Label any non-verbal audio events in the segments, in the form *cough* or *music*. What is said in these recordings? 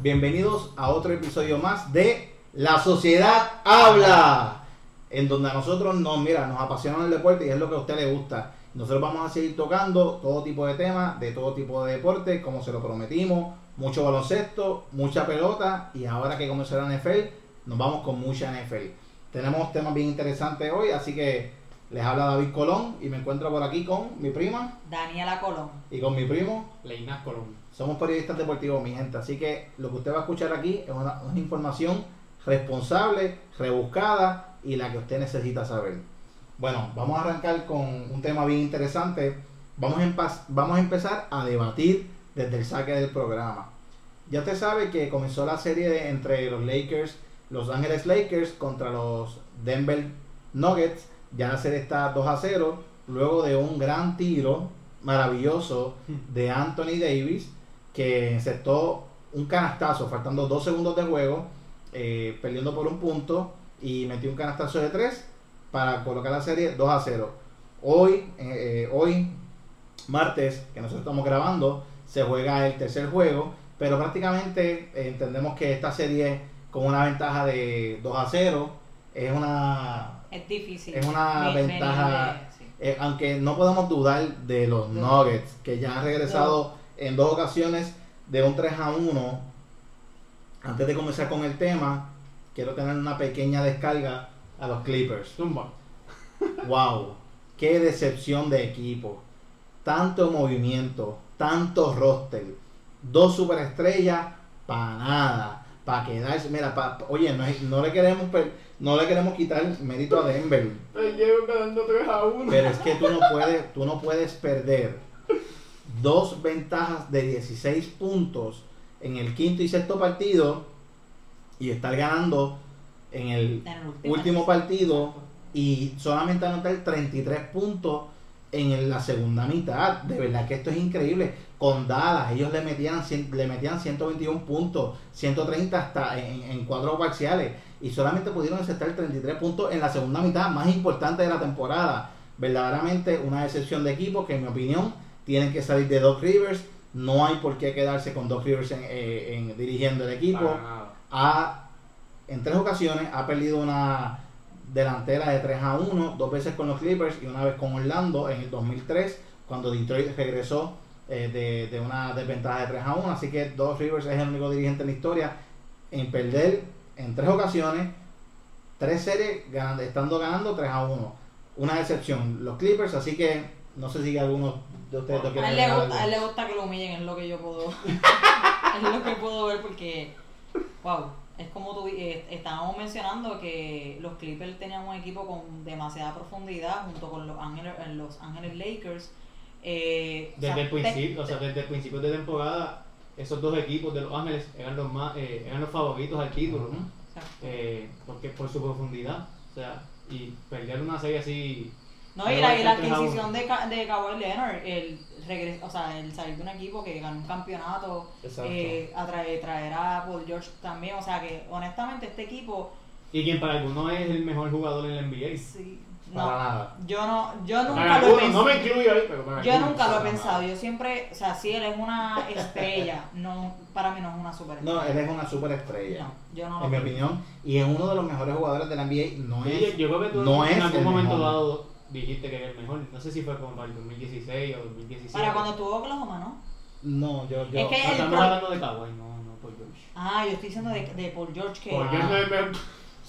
bienvenidos a otro episodio más de La Sociedad Habla, en donde a nosotros nos, mira, nos apasiona el deporte y es lo que a usted le gusta. Nosotros vamos a seguir tocando todo tipo de temas, de todo tipo de deporte, como se lo prometimos, mucho baloncesto, mucha pelota y ahora que comenzó la NFL, nos vamos con mucha NFL. Tenemos temas bien interesantes hoy, así que les habla David Colón y me encuentro por aquí con mi prima Daniela Colón. y con mi primo. Leinas Colón. Somos periodistas deportivos, mi gente, así que lo que usted va a escuchar aquí es una, información responsable, rebuscada y la que usted necesita saber. Bueno, vamos a arrancar con un tema bien interesante. Vamos a, vamos a empezar a debatir desde el saque del programa. Ya usted sabe que comenzó la serie de- entre los Lakers, Los Ángeles Lakers contra los Denver Nuggets. Ya la serie está 2 a 0. Luego de un gran tiro maravilloso de Anthony Davis que encestó un canastazo faltando dos segundos de juego, eh, perdiendo por un punto y metió un canastazo de 3 para colocar la serie 2 a 0. Hoy, eh, hoy martes, que nosotros estamos grabando, se juega el tercer juego, pero prácticamente eh, entendemos que esta serie con una ventaja de 2 a 0 es una Es difícil. Es una Ve- ventaja- sí. eh, aunque no podemos dudar de los Nuggets, que ya han regresado en dos ocasiones de un 3 a 1. Antes de comenzar con el tema, quiero tener una pequeña descarga a los Clippers. Zumba. Wow, qué decepción de equipo. Tanto movimiento, tanto roster, dos superestrellas, para nada, para quedarse. Mira, pa- oye, no, le queremos no le queremos quitar mérito a Denver. Te llevo ganando 3 a 1. Pero es que tú no puedes, tú no puedes perder dos ventajas de 16 puntos en el quinto y sexto partido y estar ganando en el último. partido y solamente anotar 33 puntos en el- la segunda mitad. De verdad que esto es increíble. Con Dallas, ellos le metían, le metían 121 puntos, 130 hasta en, en cuatro parciales. Y solamente pudieron aceptar 33 puntos en la segunda mitad, más importante de la temporada. Verdaderamente una decepción de equipo que en mi opinión tienen que salir de Doc Rivers. No hay por qué quedarse con Doc Rivers en, eh, en dirigiendo el equipo ha, en tres ocasiones ha perdido una delantera de 3 a 1, dos veces con los Clippers y una vez con Orlando en el 2003, cuando Detroit regresó eh, de, de una desventaja de 3 a 1. Así que Doc Rivers es el único dirigente en la historia en perder en tres ocasiones, tres series, ganando- estando ganando 3 a 1. Una decepción, los Clippers, así que no sé si alguno de ustedes lo A él, le gusta, a él le gusta que lo humillen, es lo que yo puedo. *laughs* es lo que puedo ver porque. Wow. Es como tú eh, estábamos mencionando que los Clippers tenían un equipo con demasiada profundidad junto con los Ángeles, eh, los Ángeles Lakers. Eh, o sea, Desde el te- principio, o sea, desde el principio de temporada, esos dos equipos de Los Ángeles eran los más, eh, eran los favoritos al título, eh, porque por su profundidad, o sea, y perder una serie así, No, y la, y la Igual que el 3 a adquisición de, de Kawhi Leonard, el, regres, o sea, el salir de un equipo que ganó un campeonato, eh, a traer, traer a Paul George también, o sea que honestamente este equipo, y quien para algunos es el mejor jugador en la NBA. sí, Para no, nada. yo no, yo Para nunca lo he no me incluyo ahí, pero para Yo algunos. nunca lo he pensado, nada. yo siempre, o sea, sí, él es una estrella, *laughs* no, para mí no es una superestrella. No, él es una superestrella. No, yo no lo en mi opinión, y es uno de los mejores jugadores de la NBA. No Sí, es, yo, creo que tú no en es algún el momento mejor. dado dijiste que era el mejor. No sé si fue como para el 2016 o 2017. Para cuando tuvo Oklahoma, ¿no? No, yo, yo. Es que- No, el estamos hablando de Kawhi, no, no por George. Ah, yo estoy diciendo de, de Paul George que... Ah. no es mejor. *laughs*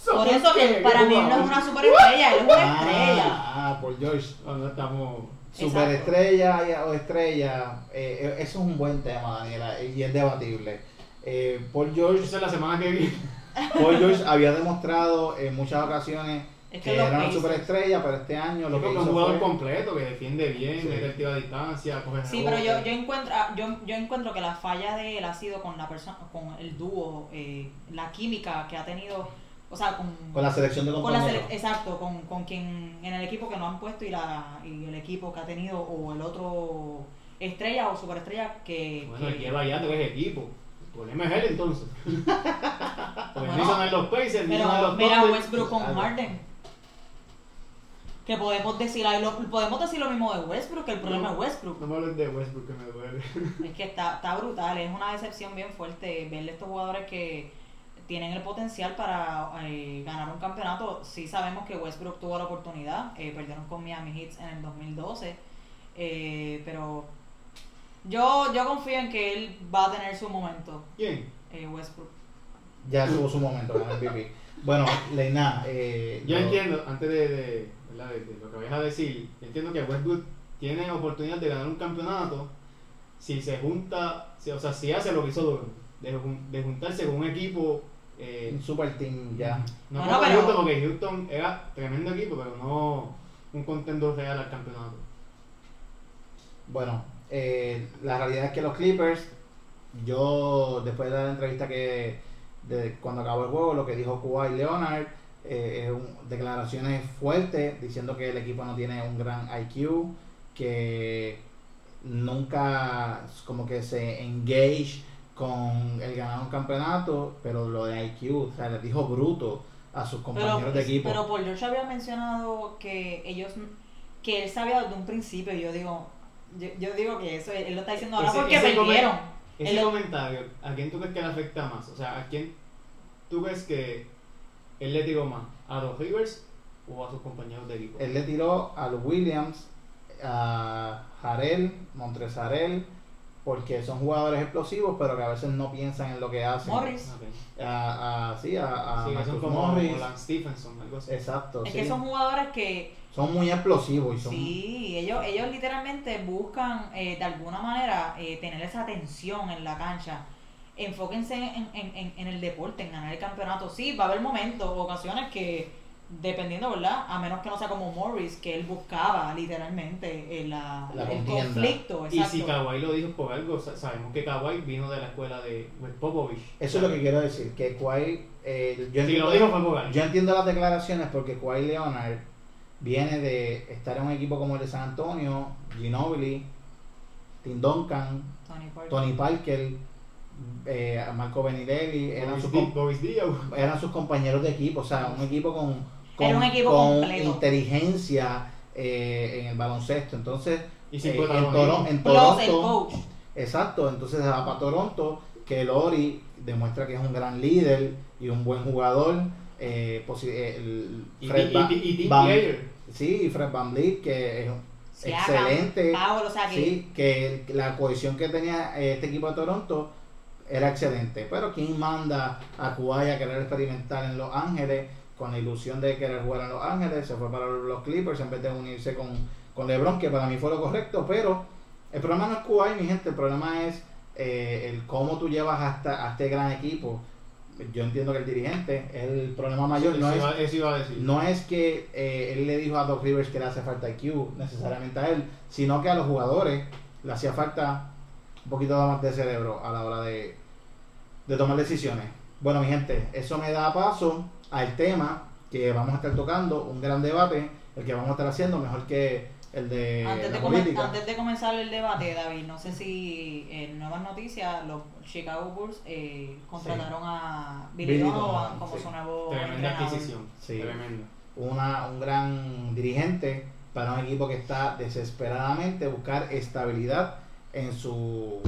Por eso que para mí no es una superestrella, él es una estrella. Ah, ah, por George. Cuando estamos. Superestrella o estrella, eh, eh, eso es un buen tema, Daniela, y es debatible. Eh, Paul George, Esa es la semana que viene. Paul George había demostrado en muchas ocasiones Es que que era una superestrella, pero este año lo Lo que es un hizo jugador fue... completo que defiende bien, Sí. mete el tiro a distancia, coge Sí, pero yo, yo encuentro ah, yo, yo encuentro que la falla de él ha sido con la persona con el dúo, eh, la química que ha tenido, o sea, con, Con la selección de con la compañeros. sele- exacto, con, con quien en el equipo que lo han puesto y la y el equipo que ha tenido o el otro estrella o superestrella que, Bueno, que- lleva ya tres equipos. El problema es él entonces. *laughs* Porque Bueno, no hizo nada en los Pacers, ni hizo nada en pero los mira. Westbrook con. Harden. Que podemos decir, ay, lo, podemos decir lo mismo de Westbrook, que el problema No. es Westbrook. No me hables de Westbrook que me duele. *laughs* Es que está, está brutal, es una decepción bien fuerte verle a estos jugadores que tienen el potencial para eh, ganar un campeonato. Sí sabemos que Westbrook tuvo la oportunidad, eh, perdieron con Miami Heat en el 2012, eh, pero yo, yo confío en que él va a tener su momento, ¿Quién? eh, Westbrook. Ya tuvo su momento con el MVP. Bueno, Leina, eh, Yo entiendo, antes de, de, ¿verdad? de- de lo que vayas a decir, yo entiendo que Westbrook tiene oportunidad de ganar un campeonato si se junta, si- o sea, si hace lo que hizo Durant, de, jun- de juntarse con un equipo. Eh, un super team ya. no como pero- Houston, porque Houston era tremendo equipo, pero no un contendor real al campeonato. Bueno, eh, la realidad es que los Clippers, yo después de la entrevista que de cuando acabó el juego, lo que dijo Kawhi Leonard, eh, declaraciones fuertes diciendo que el equipo no tiene un gran IQ, que nunca como que se engage con el ganar un campeonato, pero lo de IQ, o sea, les dijo bruto a sus compañeros Pero, de equipo. pero Paul George había mencionado que ellos que él sabía desde un principio yo digo yo, yo digo que eso él lo está diciendo ahora Ese- porque ese perdieron Ese Él- comentario, ¿a quién tú crees que le afecta más? O sea, ¿a quién tú crees que él le tiró más? ¿A los Rivers o a sus compañeros de equipo? Él le tiró a los Williams, a Jarel, Montrezarel, porque son jugadores explosivos, pero que a veces no piensan en lo que hacen. Morris Ok. A, a- sí, a, a Sí, son como, Morris. como Lance Stephenson, algo así. Exacto, es sí. que son jugadores que Son muy explosivos y son... sí ellos ellos literalmente buscan eh, de alguna manera eh, tener esa tensión en la cancha enfóquense en, en, en, en el deporte en ganar el campeonato sí va a haber momentos ocasiones que dependiendo verdad a menos que no sea como Morris que él buscaba literalmente eh, la, La el conflicto Y si. Kawhi lo dijo por algo, sa- sabemos que Kawhi vino de la escuela de West Popovich. Eso es lo que quiero decir, que Kawhi... eh, yo, Si entiendo, lo dijo fue por algo. yo entiendo las declaraciones porque Kawhi Leonard viene de estar en un equipo como el de San Antonio, Ginobili, Tim Duncan, Tony Parker. Tony Parker, eh, Marco Benirelli, eran sus, eran sus compañeros de equipo, o sea, un equipo con, con, Era un equipo con completo. inteligencia eh, en el baloncesto. Entonces, Y eh, en, Toronto, exacto, entonces se va para Toronto, que Lori demuestra que es un gran líder y un buen jugador. Eh, eh, el Y, Fred y, Van- y, y team Van- player. Sí, y Fred Van Vliet, que es excelente. Powell, o sea que Sí, que la cohesión que tenía este equipo de Toronto era excelente. Pero ¿quién manda a Kawhi a querer experimentar en Los Ángeles con la ilusión de querer jugar en Los Ángeles? Se fue para los Clippers en vez de unirse con, con LeBron, que para mí fue lo correcto. Pero el problema no es Kawhi, mi gente. El problema es eh, el cómo tú llevas hasta, a este gran equipo. Yo entiendo que el dirigente es el problema mayor. No es, eso iba a decir. no es que eh, él le dijo a Doc Rivers que le hace falta IQ necesariamente a él, sino que a los jugadores le hacía falta un poquito más de cerebro a la hora de, de tomar decisiones. Bueno, mi gente, eso me da paso al tema que vamos a estar tocando, un gran debate, el que vamos a estar haciendo, mejor que el de antes, la de comen- política. antes de comenzar el debate, David, no sé si en nuevas noticias los Chicago Bulls eh, contrataron a Billy, Billy Donovan Donovan, como sí. su nuevo Tremenda entrenador. adquisición. Sí. Tremenda. una, un gran dirigente para un equipo que está desesperadamente buscar estabilidad en su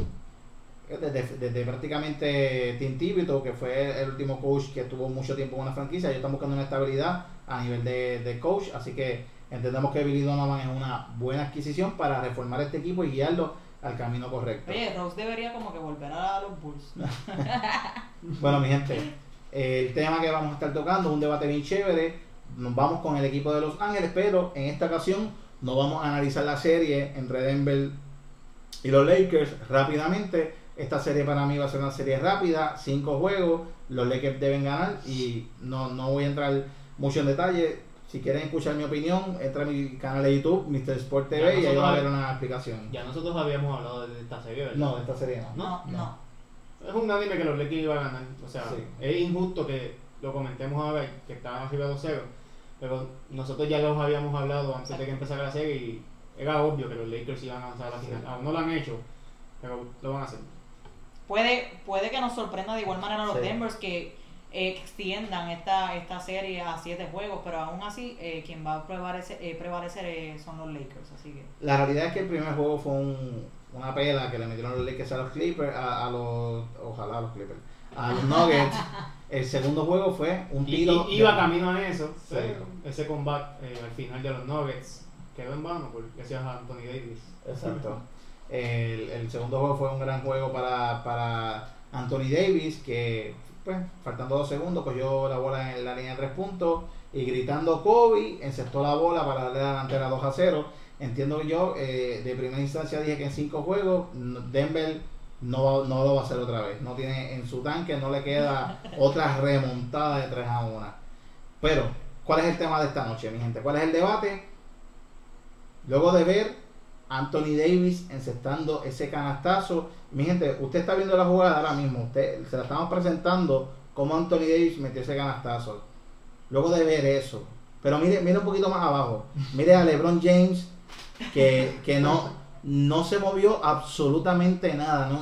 desde, desde prácticamente Tim Tibito que fue el último coach que tuvo mucho tiempo en una franquicia ellos están buscando una estabilidad a nivel de, de coach así que entendemos que Billy Donovan es una buena adquisición para reformar este equipo y guiarlo al camino correcto Oye, Rose debería como que volver a los Bulls. *laughs* Bueno, mi gente, el tema que vamos a estar tocando es un debate bien chévere. Nos vamos con el equipo de Los Ángeles, pero en esta ocasión no vamos a analizar la serie entre Denver y los Lakers rápidamente. Esta serie para mí va a ser una serie rápida, cinco juegos, los Lakers deben ganar y no, no voy a entrar mucho en detalle. Si quieren escuchar mi opinión, entra a mi canal de YouTube, Mr. Sport TV, y ahí va a ver una explicación. Ya nosotros habíamos hablado de esta serie, ¿verdad? No, de esta serie no. No, no. Es un anime que los Lakers iban a ganar. O sea, Sí. es injusto que lo comentemos ahora que estaban arriba 2-0. Pero nosotros ya los habíamos hablado antes de que empezara la serie y era obvio que los Lakers iban a avanzar a la final. Aún no lo han hecho, pero lo van a hacer. Puede, puede que nos sorprenda de igual manera los Sí. Denvers que extiendan esta, esta serie a siete juegos, pero aún así eh, quien va a prevalecer, eh, prevalecer eh, son los Lakers. Así que La realidad es que el primer juego fue un- una pela que le metieron los Lakers a los Clippers, a, a los, ojalá a los Clippers, a los Nuggets. *laughs* el segundo juego fue un tiro. y- iba de- camino a eso, Sí. ese combate eh, al final de los Nuggets quedó en vano por gracias a Anthony Davis. Exacto. *laughs* El, el segundo juego fue un gran juego para, para Anthony Davis, que pues faltando dos segundos cogió la bola en la línea de tres puntos y gritando Kobe, encestó la bola para darle la delantera 2 a 0. Entiendo yo, eh, de primera instancia dije que en cinco juegos Denver no, no lo va a hacer otra vez. No tiene en su tanque, no le queda *laughs* otra remontada de 3 a 1. Pero, ¿cuál es el tema de esta noche, mi gente? ¿Cuál es el debate? Luego de ver Anthony Davis encestando ese canastazo, mi gente, usted está viendo la jugada ahora mismo, usted, se la estamos presentando como Anthony Davis metió ese canastazo. Luego de ver eso, pero mire, mire un poquito más abajo, mire a LeBron James que, que no, no se movió absolutamente nada, no,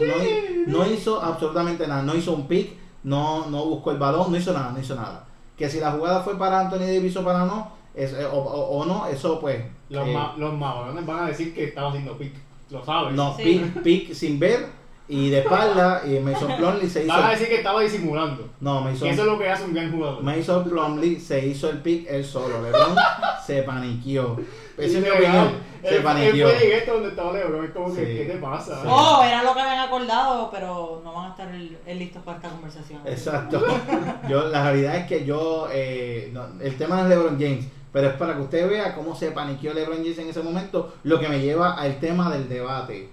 hizo absolutamente nada, no hizo un pick, no, no buscó el balón, no hizo nada, no hizo nada. Que si la jugada fue para Anthony Davis o para no, es- eh, o no, eso pues... Los, eh, ma- los mamadores van a decir que estaba haciendo pick, lo sabes. no, Sí. pick, pick sin ver y de espalda y Mason Plumlee se hizo... Van a decir que estaba disimulando. No, Mason, Que eso es lo que hace un gran jugador. Mason Plumlee se hizo el pick él solo, LeBron *laughs* se paniqueó. Esa es mi opinión, se Él- paniqueó. Fue directo donde estaba Leo, es como que. ¿qué te pasa? Sí. Oh, era lo que habían acordado, pero no van a estar el- el listos para esta conversación. Exacto. *laughs* Yo, la realidad es que yo, eh, no, el tema es LeBron James, pero es para que usted vea cómo se paniqueó LeBron James en ese momento, lo que me lleva al tema del debate.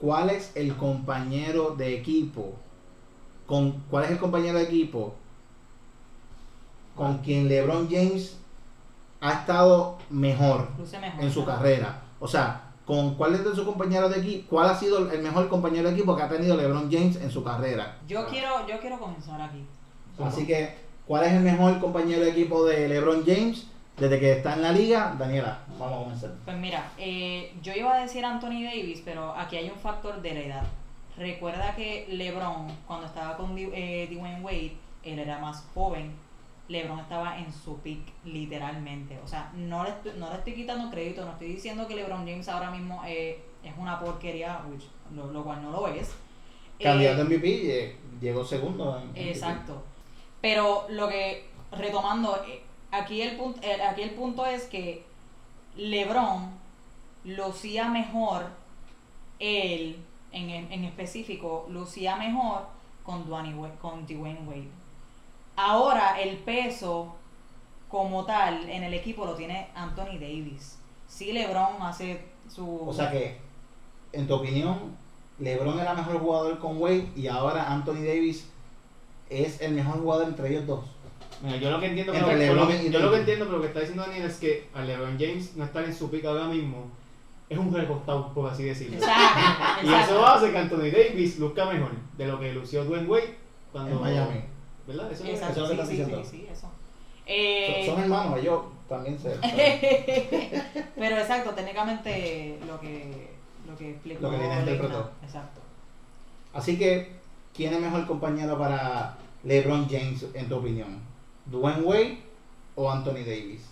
¿Cuál es el compañero de equipo? Con, ¿Cuál es el compañero de equipo con quien LeBron James ha estado mejor en su ¿no? carrera? O sea, ¿con cuál es de sus compañeros de equipo? ¿Cuál ha sido el mejor compañero de equipo que ha tenido LeBron James en su carrera? Yo quiero, yo quiero comenzar aquí. Así que, ¿cuál es el mejor compañero de equipo de LeBron James desde que está en la liga? Daniela, vamos a comenzar. Pues mira, eh, yo iba a decir Anthony Davis, pero aquí hay un factor de la edad. Recuerda que LeBron, cuando estaba con eh, Dwayne Wade, él era más joven. LeBron estaba en su peak, literalmente. O sea, no le, estoy, no le estoy quitando crédito, no estoy diciendo que LeBron James ahora mismo eh, es una porquería, which, lo, lo cual no lo es. Candidato a MVP, eh, llegó segundo. en MVP. Exacto. Pero lo que, retomando, aquí el, punto, aquí el punto es que LeBron lucía mejor, él en, en, específico, lucía mejor con, Wade, con Dwayne Wade. Ahora el peso como tal en el equipo lo tiene Anthony Davis. Sí, LeBron hace su... O sea que, en tu opinión, LeBron era mejor jugador con Wade y ahora Anthony Davis es el mejor jugador entre ellos dos. Mira, yo lo que entiendo, pero, lo yo lo que entiendo, pero lo que está diciendo Daniel es que a LeBron James no estar en su pico ahora mismo es un recostado, por así decirlo. Exacto, Y eso hace que Anthony Davis luzca mejor de lo que lució Dwayne Wade cuando En Miami. ¿Verdad? Eso es lo que- Exacto, Eso es lo que sí, estás sí, diciendo. sí, sí, eso. Son- Eh, Son hermanos, ellos también se. *laughs* Pero exacto, técnicamente lo que lo que explicó Lo que Lina Leina, interpretó. Exacto. Así que, ¿quién es mejor compañero para LeBron James, en tu opinión? ¿Dwayne Wade o Anthony Davis?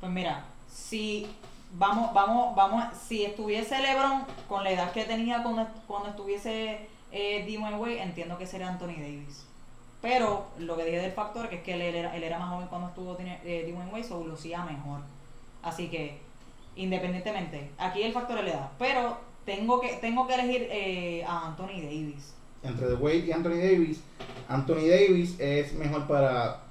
Pues mira, si vamos, vamos, vamos, si estuviese LeBron con la edad que tenía cuando, cuando estuviese eh, Dwayne Wade, entiendo que sería Anthony Davis. Pero lo que dije del factor que es que él era, él era más joven cuando estuvo eh, Dwayne Wade, so lucía mejor. Así que, independientemente, aquí el factor es la edad. Pero tengo que, tengo que elegir eh, a Anthony Davis. Entre Wade y Anthony Davis, Anthony Davis es mejor para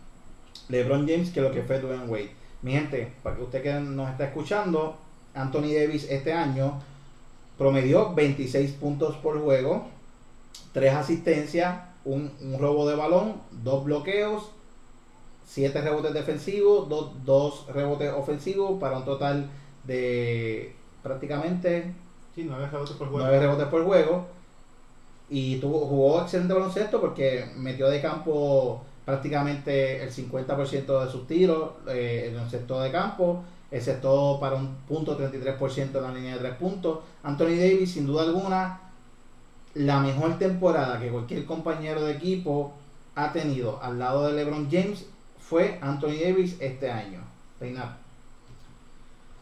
LeBron James que lo que fue Dwayne Wade. Mi gente, para que usted que nos está escuchando, Anthony Davis este año promedió 26 puntos por juego, 3 asistencias, un, un robo de balón, 2 bloqueos, 7 rebotes defensivos, 2 rebotes ofensivos para un total de prácticamente Sí, nueve rebotes por juego. 9 rebotes por juego. Y tuvo, jugó excelente baloncesto porque metió de campo prácticamente el 50% de sus tiros eh, en el sector de campo, excepto para un punto 33% en la línea de 3 puntos. Anthony Davis, sin duda alguna, la mejor temporada que cualquier compañero de equipo ha tenido al lado de LeBron James fue Anthony Davis este año. Reinaldo.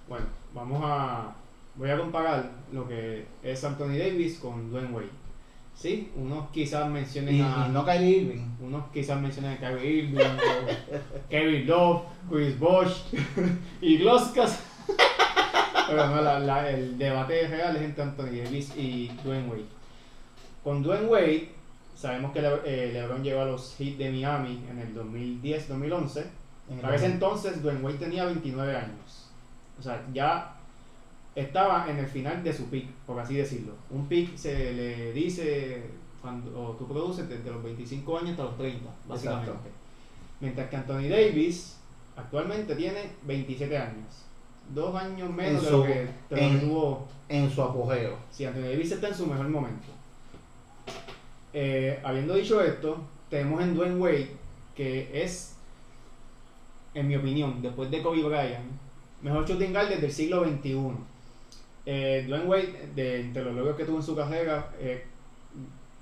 Bueno, vamos a. Voy a comparar lo que es Anthony Davis con Dwayne Wade. Sí, unos quizás mencionen Y, a. y no Kyrie Irving. Unos quizás mencionen a Kyrie Irving, *laughs* Kevin Love, Chris Bosh *laughs* y Gloskas. *laughs* Pero no, la- la- el debate real es entre Anthony Davis y Dwayne Wade. Con Dwayne Wade, sabemos que Le- eh, LeBron llegó a los Heat de Miami en el 2010-2011. En el Para ese entonces, Dwayne Wade tenía 29 años. O sea, ya estaba en el final de su pick, por así decirlo. Un pick se le dice cuando tú produces desde los 25 años hasta los 30, básicamente. Exacto. Mientras que Anthony Davis actualmente tiene 27 años. Dos años menos En de lo que, de lo que en- tuvo en su apogeo. si Anthony Davis está en su mejor momento. Eh, habiendo dicho esto, tenemos en Dwayne Wade, que es, en mi opinión, después de Kobe Bryant, mejor shooting guard desde el siglo XXI. Eh, Dwayne Wade, de, entre los logros que tuvo en su carrera, eh,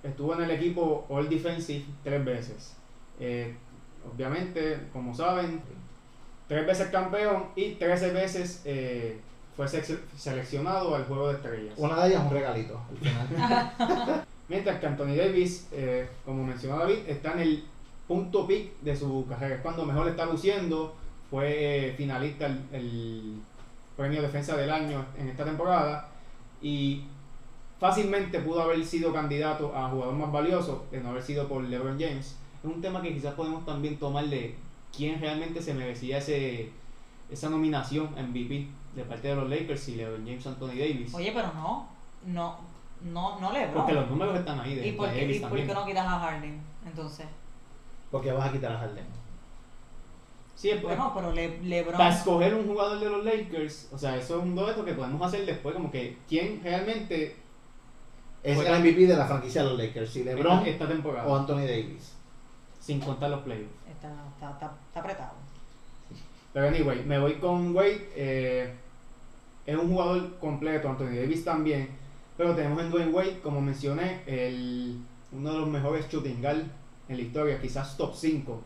estuvo en el equipo All Defensive tres veces. Eh, obviamente, como saben, tres veces campeón y 13 veces eh, fue seleccionado al juego de estrellas. Una de ellas es un regalito. al final. *laughs* Mientras que Anthony Davis, eh, como mencionó David, está en el punto peak de su carrera. Es cuando mejor está luciendo. Fue eh, finalista el, el premio Defensa del Año en esta temporada. Y fácilmente pudo haber sido candidato a jugador más valioso de no haber sido por LeBron James. Es un tema que quizás podemos también tomar de quién realmente se merecía ese, esa nominación MVP de parte de los Lakers, si LeBron James o Anthony Davis. Oye, pero no, no, no, no LeBron. Porque los números están ahí de, ¿Y por de qué, Davis y por qué no quitas a Harden? Entonces, Porque vas a quitar a Harden. Sí, es bueno, pero Le- LeBron. para escoger un jugador de los Lakers, o sea, eso es un dueto que podemos hacer después, como que quién realmente Es el MVP de la franquicia de los Lakers. Si LeBron esta, esta temporada, o Anthony Davis. sin contar los playoffs. Está, está, está, está apretado. Pero anyway, me voy con Wade. eh, es un jugador completo, Anthony Davis también. Pero tenemos en Dwayne Wade, como mencioné, el, uno de los mejores shooting guard en la historia, quizás top 5.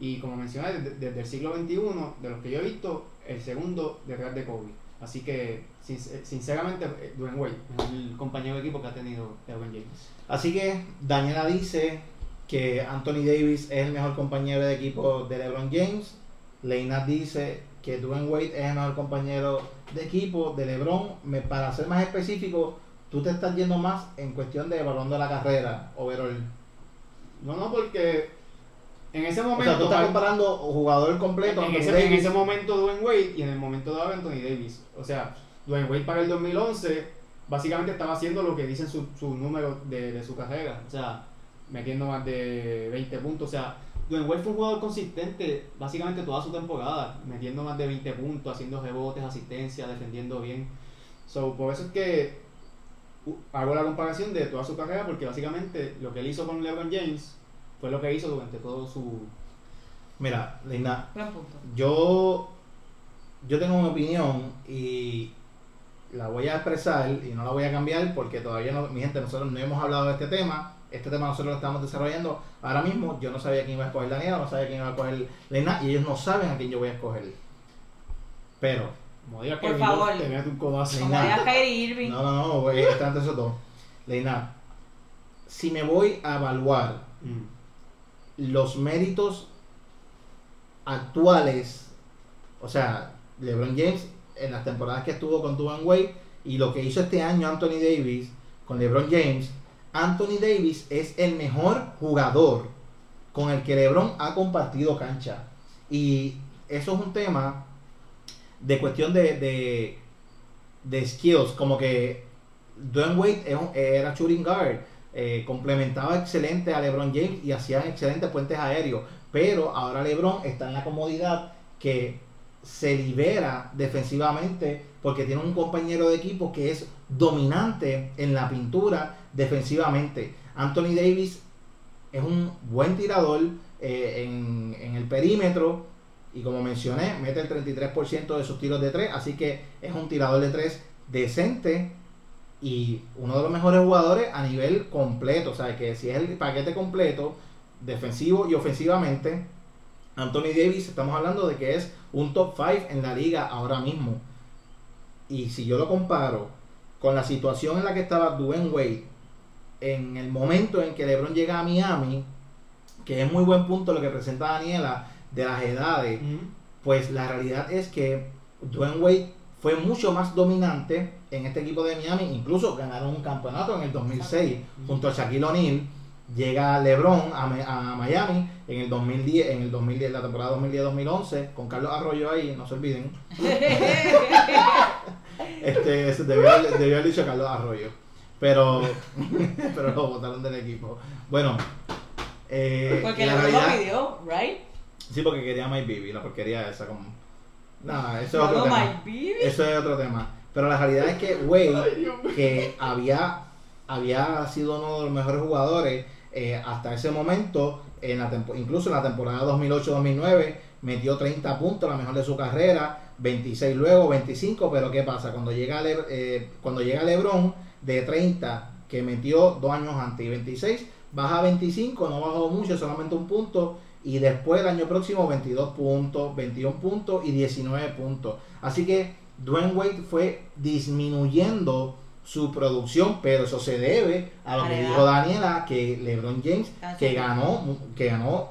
Y como mencioné, desde, desde el siglo XXI, de los que yo he visto, el segundo detrás de Kobe. Así que, sin- sinceramente, eh, Dwayne Wade es el compañero de equipo que ha tenido LeBron James. Así que Daniela dice que Anthony Davis es el mejor compañero de equipo de LeBron James. Leinat dice que Dwayne Wade es el mejor compañero de equipo de LeBron. Me, para ser más específico, tú te estás yendo más en cuestión de balón de la carrera, overall. No, no, porque en ese O momento. sea, tú estás para- comparando jugador completo, en, ese, en ese momento Dwayne Wade y en el momento de ahora Anthony Davis. O sea, Dwayne Wade para el 2011 básicamente estaba haciendo lo que dicen sus su números de, de su carrera. O sea, metiendo más de 20 puntos. O sea, Dwayne Wade fue un jugador consistente básicamente toda su temporada. Metiendo más de 20 puntos, haciendo rebotes, asistencia, defendiendo bien. So, por eso es que hago la comparación de toda su carrera porque básicamente lo que él hizo con LeBron James fue lo que hizo durante todo su... Mira, punto. yo, yo tengo una opinión y la voy a expresar y no la voy a cambiar porque todavía no, mi gente, nosotros no hemos hablado de este tema. Este tema nosotros lo estamos desarrollando ahora mismo. Yo no sabía quién iba a escoger Daniela, no sabía quién iba a escoger Lena y ellos no saben a quién yo voy a escoger. Pero, Como digas Por que favor. te metes un codazo. Como nada. digas Kyrie Irving. no, no, no, güey, está entre esos dos. Lena, si me voy a evaluar Mm. Los méritos actuales, o sea, LeBron James en las temporadas que estuvo con Dwayne Wade y lo que hizo este año Anthony Davis con LeBron James, Anthony Davis es el mejor jugador con el que LeBron ha compartido cancha. Y eso es un tema de cuestión de, de, de skills, como que Dwayne Wade era shooting guard, eh, complementaba excelente a LeBron James y hacían excelentes puentes aéreos, pero ahora LeBron está en la comodidad que se libera defensivamente porque tiene un compañero de equipo que es dominante en la pintura defensivamente. Anthony Davis es un buen tirador eh, en, en el perímetro y como mencioné, mete el 33% de sus tiros de tres, así que es un tirador de tres decente y uno de los mejores jugadores a nivel completo, o sea, que si es el paquete completo, defensivo y ofensivamente, Anthony Davis, estamos hablando de que es un top 5 en la liga ahora mismo. Y si yo lo comparo con la situación en la que estaba Dwayne Wade en el momento en que LeBron llega a Miami, que es muy buen punto lo que presenta Daniela de las edades, pues la realidad es que Dwayne Wade fue mucho más dominante en este equipo de Miami, incluso ganaron un campeonato en el 2006 junto a Shaquille O'Neal. Llega LeBron a, a, Miami en el 2010, en el 2010, la temporada 2010-2011, con Carlos Arroyo ahí, no se olviden. *laughs* este, debió, haber dicho Carlos Arroyo, pero, *laughs* pero lo votaron del equipo. Bueno, eh, porque la realidad, lo pidió, right? Sí, porque quería My Baby, la porquería esa como no, eso es otro tema. Eso es otro tema. Pero la realidad es que Wade, que había, había sido uno de los mejores jugadores eh, hasta ese momento, en la incluso en la temporada 2008-2009, metió 30 puntos, la mejor de su carrera, 26 luego, 25, pero ¿qué pasa? Cuando llega, eh, cuando llega LeBron de 30, que metió dos años antes, y 26, baja a 25, no bajó mucho, solamente un punto, y después el año próximo 22 puntos, 21 puntos y 19 puntos. Así que Dwayne Wade fue disminuyendo su producción, pero eso se debe a lo que dijo Daniela, que LeBron James, que ganó, que ganó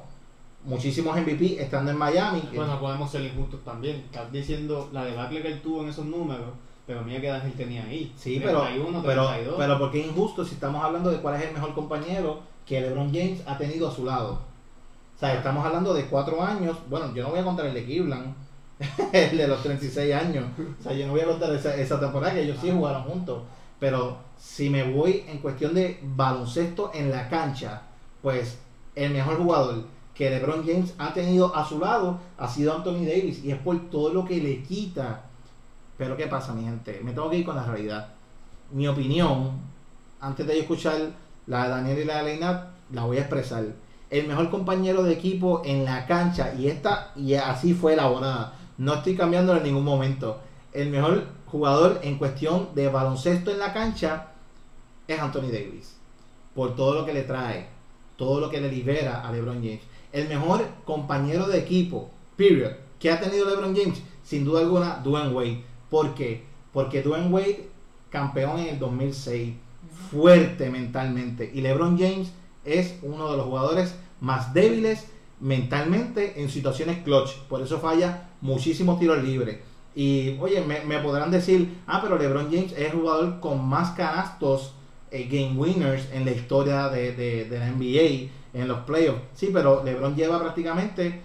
muchísimos MVP estando en Miami. Bueno, podemos ser injustos también. Estás diciendo la debacle que él tuvo en esos números, pero mira que Ángel tenía ahí. Sí, pero, pero, pero porque es injusto si estamos hablando de cuál es el mejor compañero que LeBron James ha tenido a su lado. O sea, estamos hablando de cuatro años. Bueno, yo no voy a contar el de Cleveland, el *laughs* de los 36 años. O sea, yo no voy a contar esa, temporada que ellos sí jugaron juntos. Pero si me voy en cuestión de baloncesto en la cancha, pues el mejor jugador que LeBron James ha tenido a su lado ha sido Anthony Davis. Y es por todo lo que le quita. Pero ¿qué pasa, mi gente? Me tengo que ir con la realidad. Mi opinión, antes de yo escuchar la de Daniel y la de Leinat, la voy a expresar el mejor compañero de equipo en la cancha y esta y así fue elaborada. No estoy cambiando en ningún momento. El mejor jugador en cuestión de baloncesto en la cancha es Anthony Davis. Por todo lo que le trae, todo lo que le libera a LeBron James. El mejor compañero de equipo, period, que ha tenido LeBron James, sin duda alguna, Dwayne Wade. ¿Por qué? Porque Dwayne Wade, campeón en el 2006, fuerte mentalmente. Y LeBron James es uno de los jugadores más débiles mentalmente en situaciones clutch. Por eso falla muchísimos tiros libres. Y oye, me, podrán decir, ah, pero LeBron James es el jugador con más canastos eh, game winners en la historia de, la NBA, en los playoffs. Sí, pero LeBron lleva prácticamente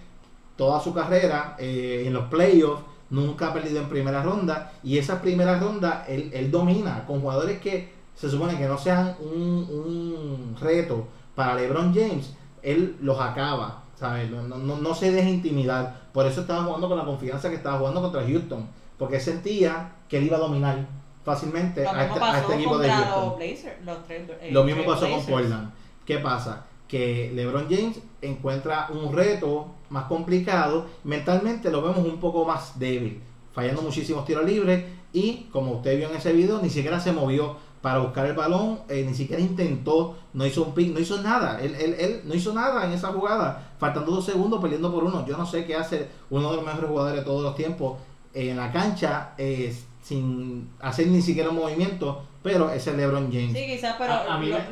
toda su carrera eh, en los playoffs, nunca ha perdido en primera ronda. Y esas primeras rondas él, él domina con jugadores que se supone que no sean un, un reto para LeBron James, él los acaba, ¿sabes? No, no, no, se deja intimidar. Por eso estaba jugando con la confianza que estaba jugando contra Houston, porque sentía que él iba a dominar fácilmente a este, a este, equipo de Houston. Eh, lo mismo pasó con Portland. ¿Qué pasa? Que LeBron James encuentra un reto más complicado, mentalmente lo vemos un poco más débil, fallando muchísimos tiros libres y como usted vio en ese video, ni siquiera se movió para buscar el balón, eh, ni siquiera intentó, no hizo un pick, no hizo nada, él, él, él, no hizo nada en esa jugada, faltando dos segundos, perdiendo por uno. Yo no sé qué hace uno de los mejores jugadores de todos los tiempos en la cancha eh, sin hacer ni siquiera un movimiento, pero es el LeBron James. Sí, quizás, pero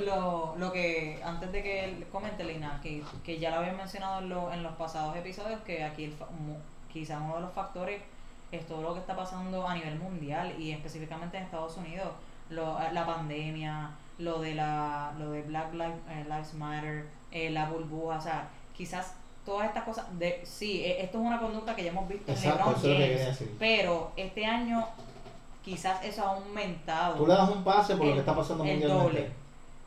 lo, lo, que, antes de que él comente, Lina, que, que ya lo había mencionado en, lo, en los pasados episodios, que aquí quizás uno de los factores es todo lo que está pasando a nivel mundial y específicamente en Estados Unidos lo, la pandemia, lo de la lo de Black eh, Lives, Matter, eh, la burbuja, o sea, quizás todas estas cosas, de sí, e, esto es una conducta que ya hemos visto en LeBron James, pero este año quizás eso ha aumentado. Tú le das un pase por lo que está pasando el doble.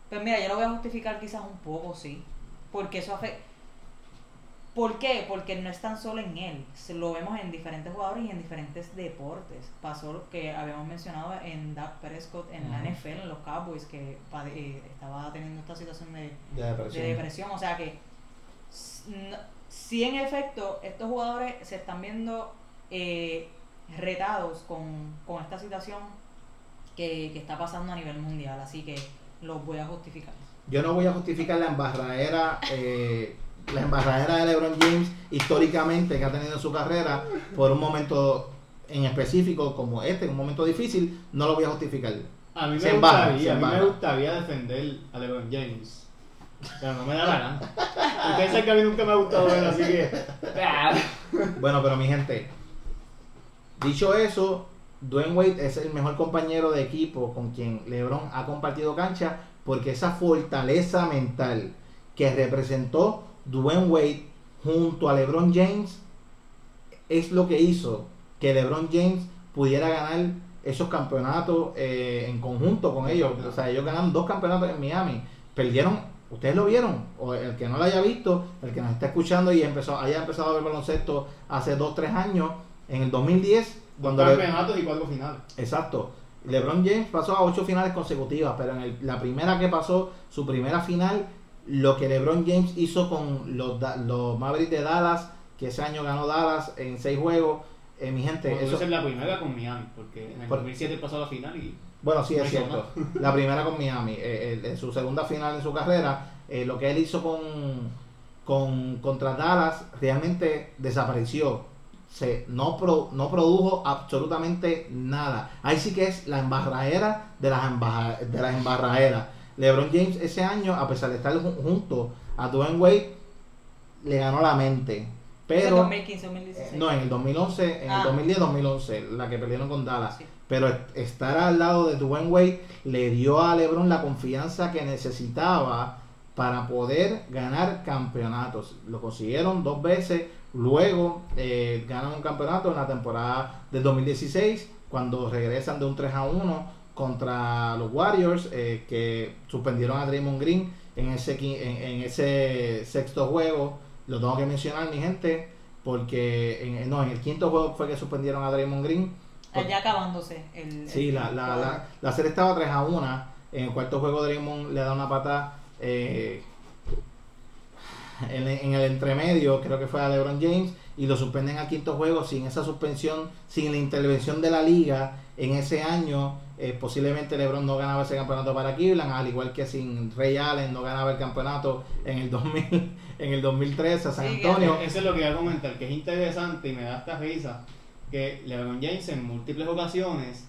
Pues mira, yo lo voy a justificar quizás un poco, sí, porque eso afecta ¿Por qué? Porque no es tan solo en él, lo vemos en diferentes jugadores y en diferentes deportes. Pasó lo que habíamos mencionado en Dak Prescott en la NFL, en los Cowboys, que eh, estaba teniendo esta situación de, depresión. O sea que, si en efecto estos jugadores se están viendo eh, retados con, esta situación que, que está pasando a nivel mundial. Así que los voy a justificar. Yo no voy a justificar la embarradera, eh, la embarradera de LeBron James históricamente que ha tenido en su carrera por un momento en específico como este, un momento difícil, no lo voy a justificar. A mí me embarra, gustaría, a mí me gustaría defender a LeBron James. Pero no me da la gana. Ustedes saben que a mí nunca me ha gustado ver, así que. ah. Bueno, pero mi gente, dicho eso, Dwayne Wade es el mejor compañero de equipo con quien LeBron ha compartido cancha porque esa fortaleza mental que representó Dwayne Wade junto a LeBron James es lo que hizo que LeBron James pudiera ganar esos campeonatos eh, en conjunto con ellos. O sea, ellos ganaron dos campeonatos en Miami. Perdieron, ustedes lo vieron, o el que no lo haya visto, el que nos está escuchando y empezó, haya empezado a ver baloncesto hace dos, tres años, en el 2010, Dos cuando Le- campeonatos y cuatro finales. Exacto. LeBron James pasó a ocho finales consecutivas, pero en el- la primera que pasó, su primera final, lo que LeBron James hizo con los, los Mavericks de Dallas, que ese año ganó Dallas en seis juegos, eh, mi gente, Bueno, eso, es la primera con Miami, porque en el Por- 2007 pasó a la final y. bueno, sí no es cierto. *laughs* La primera con *laughs* Miami, eh, eh, en su segunda final en su carrera, eh, lo que él hizo con, con contra Dallas realmente desapareció. Se, no, pro- no produjo absolutamente nada. Ahí sí que es la embarradera de las, embaja- de las embarraderas. LeBron James ese año, a pesar de estar ju- junto a Dwayne Wade, le ganó la mente. Pero 2015, 2016. no, en el 2011, en Ah. el 2010-2011, la que perdieron con Dallas. Sí. Pero est- estar al lado de Dwayne Wade le dio a LeBron la confianza que necesitaba para poder ganar campeonatos. Lo consiguieron dos veces. Luego eh, ganan un campeonato en la temporada del 2016, cuando regresan de un 3 a 1 contra los Warriors, eh, que suspendieron a Draymond Green en ese, en, en ese sexto juego. Lo tengo que mencionar, mi gente, porque en, no, en el quinto juego fue que suspendieron a Draymond Green. Allá acabándose. El, Sí, el- la, la, la, la serie estaba 3 a 1. En el cuarto juego, Draymond le da una pata eh, en, en el entremedio, creo que fue a LeBron James, y lo suspenden al quinto juego sin esa suspensión, sin la intervención de la liga en ese año. eh, posiblemente LeBron no ganaba ese campeonato para Cleveland, al igual que sin Ray Allen no ganaba el campeonato en el 2000, *laughs* en el 2013 a San Sí, Antonio. Eso es lo que iba a comentar, que es interesante y me da esta risa, que LeBron James en múltiples ocasiones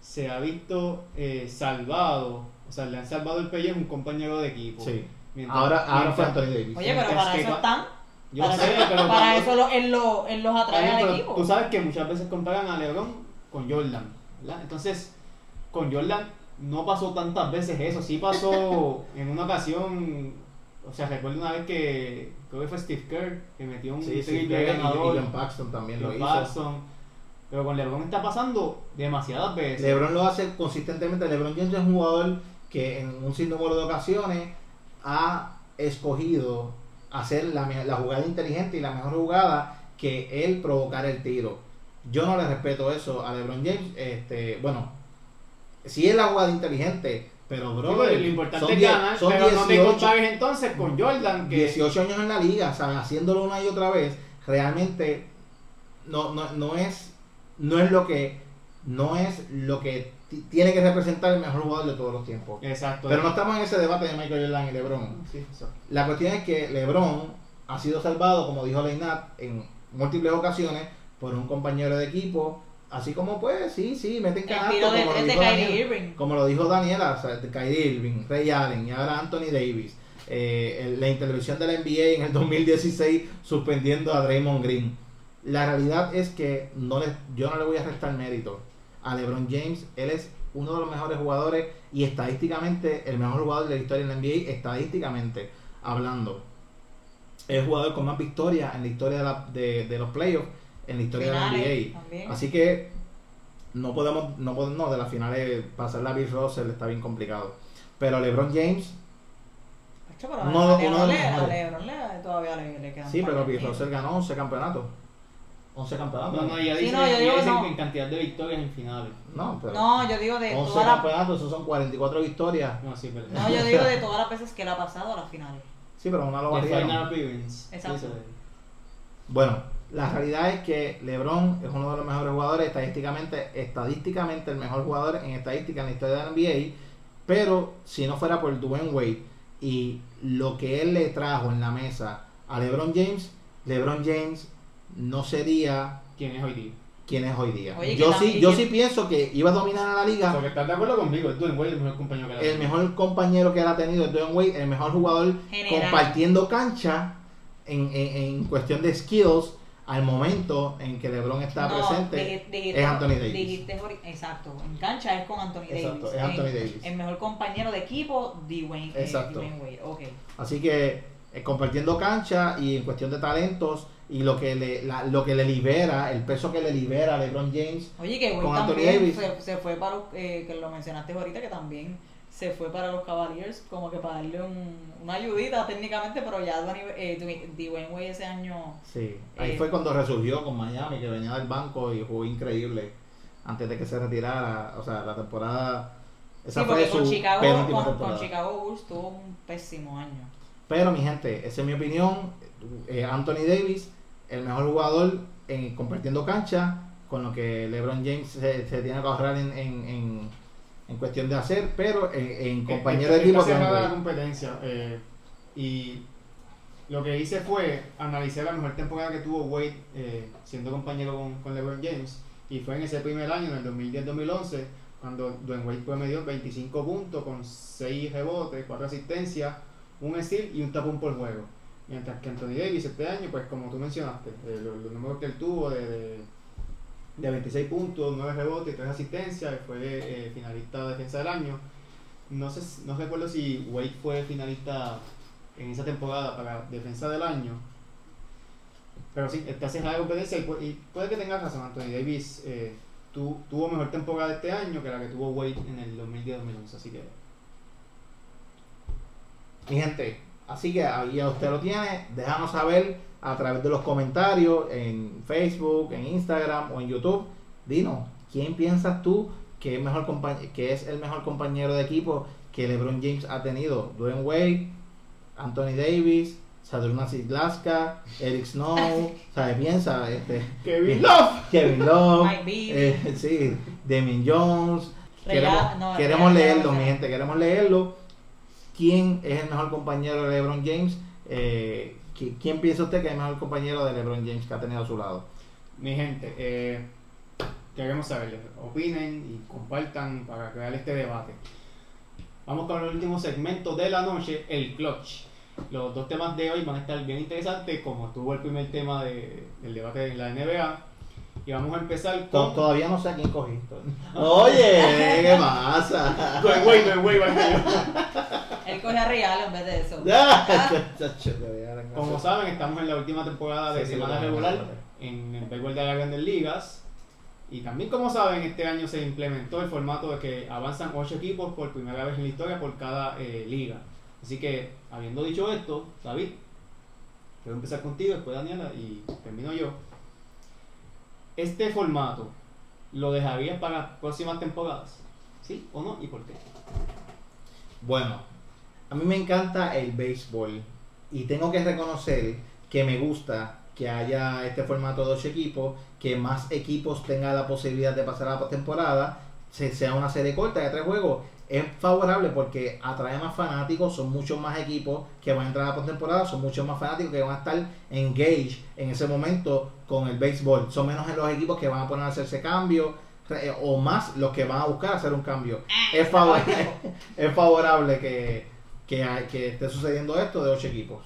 se ha visto eh, salvado, o sea, le han salvado el pellejo a un compañero de equipo. Sí. Mientras- Ahora, ahora fue Anthony Davis. Oye, pero para eso están. Yo para sé, eso, pero para cuando- eso lo- él, lo- él los atrae al equipo. Tú sabes que muchas veces comparan a LeBron con Jordan, ¿verdad? Entonces, con Jordan no pasó tantas veces eso, sí pasó *laughs* en una ocasión, o sea, recuerdo una vez que creo que fue Steve Kerr que metió un Sí, sí, y, y John Paxton también lo hizo. Paxson, pero con LeBron está pasando demasiadas veces. LeBron lo hace consistentemente. LeBron James es un jugador que en un sinnúmero de ocasiones ha escogido hacer la, jugada inteligente y la mejor jugada que él provocar el tiro. Yo no le respeto eso a LeBron James. Este, bueno, sí es la jugada inteligente, pero Sí, bro, pero lo importante es ganar, son pero no te 18 compares entonces con Jordan, que 18 años en la liga, ¿sabes? haciéndolo una y otra vez, realmente no, no, no es no es lo que no es lo que tiene que representar el mejor jugador de todos los tiempos. Exacto. Pero no estamos en ese debate de Michael Jordan y LeBron. Sí, eso. La cuestión es que LeBron ha sido salvado, como dijo Leinat, en múltiples ocasiones por un compañero de equipo, así como pues, sí, sí, meten canasto, tiro de como lo dijo Daniel. Kyrie Irving. Como lo dijo Daniela, o sea, de Kyrie Irving, Ray Allen y ahora Anthony Davis. Eh, el- la intervención de la NBA en el 2016 suspendiendo a Draymond Green. La realidad es que no le, yo no le voy a restar mérito a LeBron James. Él es uno de los mejores jugadores y estadísticamente el mejor jugador de la historia de la NBA, estadísticamente hablando. Es el jugador con más victorias en la historia de, la- de- de los playoffs, en la historia Finales de la NBA. también. Así que no podemos, no podemos, no, de las finales pasar la Bill Russell está bien complicado. Pero LeBron James, a LeBron a. LeBron le- todavía le, le quedan sí, pero Bill. Russell ganó 11 campeonatos. 11 campeonatos. No, no, ya Sí, dicen, no, yo ya digo dicen no. que en cantidad de victorias en finales. No, pero No, yo digo de 11 todas las campeonatos, esos son 44 victorias. No, sí, pero. no, yo digo de *laughs* todas las veces que él ha pasado a las finales. Sí, pero una lo barrieron. Exacto. Sí, sí. Bueno, la realidad es que LeBron es uno de los mejores jugadores estadísticamente, estadísticamente el mejor jugador en estadística en la historia de la NBA Pero si no fuera por Dwayne Wade y lo que él le trajo en la mesa a LeBron James, LeBron James no sería ¿Quién es hoy día? quien es hoy día. Oye, yo sí, yo sí pienso que iba a dominar a la liga. Porque estás de acuerdo conmigo, es Dwayne Wade el mejor compañero que la El mejor compañero que él ha tenido es Dwayne Wade, el mejor jugador General. compartiendo cancha en, en, en cuestión de skills al momento en que LeBron está No, presente. dij- dijiste- es Anthony Davis. dijiste exacto, en cancha es con Anthony Exacto, Davis. es Anthony Davis. El mejor compañero de equipo, Dwayne, eh, Exacto. Dwayne Wade. Ok. Así que eh, compartiendo cancha y en cuestión de talentos y lo que le la- lo que le libera, el peso que le libera a LeBron James. Oye, que Con Anthony Davis. se, se fue para los, eh, que lo mencionaste ahorita, que también se fue para los Cavaliers, como que para darle un, una ayudita técnicamente, pero ya Dwayne, eh, Dwayne- Wade ese año Sí, ahí Eh, fue cuando resurgió con Miami, que venía del banco y jugó increíble antes de que se retirara. O sea, la temporada. Esa sí, fue su con Chicago, penúltima con, con temporada. Chicago Bulls tuvo un pésimo año. Pero mi gente, esa es mi opinión. Eh, Anthony Davis, el mejor jugador en compartiendo cancha, con lo que LeBron James se, se tiene que ahorrar en, en, en, en cuestión de hacer, pero en, en compañero de equipo la competencia. eh, y lo que hice fue analizar la mejor temporada que tuvo Wade eh, siendo compañero con, con LeBron James. Y fue en ese primer año, en el 2010-2011, cuando Dwayne Wade promedió 25 puntos con 6 rebotes, 4 asistencias, un steal y un tapón por juego. Mientras que Anthony Davis este año, pues como tú mencionaste, eh, los, números que él tuvo de, de, de 26 puntos, 9 rebotes y 3 asistencias, fue eh, finalista de defensa del año. No sé, no recuerdo si Wade fue finalista en esa temporada para defensa del año. Pero sí, está cerrada la competencia y, y puede que tengas razón, Anthony Davis eh, tu- tuvo mejor temporada este año que la que tuvo Wade en el 2010-2011, así que Mi gente, así que ahí ya usted lo tiene. Déjanos saber a través de los comentarios en Facebook, en Instagram o en YouTube. Dinos, ¿quién piensas tú que es, mejor que es el mejor compañero de equipo que LeBron James ha tenido? Dwayne Wade, Anthony Davis, Sadrunas Glaska, Eric Snow, *laughs* ¿sabes? Piensa, este, Kevin Love. *laughs* Kevin Love, eh, sí, Damien Jones. Real- Queremos, no, queremos Real- leerlo, Real- mi gente, queremos leerlo. ¿Quién es el mejor compañero de LeBron James? Eh, ¿qui- ¿Quién piensa usted que es el mejor compañero de LeBron James que ha tenido a su lado? Mi gente, eh, queremos saber, opinen y compartan para crear este debate. Vamos con el último segmento de la noche, el clutch. Los dos temas de hoy van a estar bien interesantes, como estuvo el primer tema de- del debate en la NBA. Y vamos a empezar con... Todavía no sé a quién cogiste. Oye, ¿qué pasa? Dwayne Wade, Dwayne Wade. Él coge a Real en vez de eso. Como saben, estamos en la última temporada de Sí, semana regular en el béisbol de las grandes ligas. Y también, como saben, este año se implementó el formato de que avanzan 8 equipos por primera vez en la historia por cada eh, liga. Así que, habiendo dicho esto, David, quiero empezar contigo, después Daniela y termino yo. Este formato, ¿lo dejarías para próximas temporadas? ¿Sí o no? ¿Y por qué? Bueno, a mí me encanta el béisbol y tengo que reconocer que me gusta que haya este formato de ocho equipos, que más equipos tengan la posibilidad de pasar a la postemporada, se- sea una serie corta de tres juegos. Es favorable porque atrae más fanáticos, son muchos más equipos que van a entrar a la postemporada, son muchos más fanáticos que van a estar engaged en ese momento con el béisbol. Son menos los equipos que van a poner a hacerse cambios re- o más los que van a buscar hacer un cambio. Es favorable, *laughs* *laughs* es favorable que, que, que esté sucediendo esto de ocho equipos.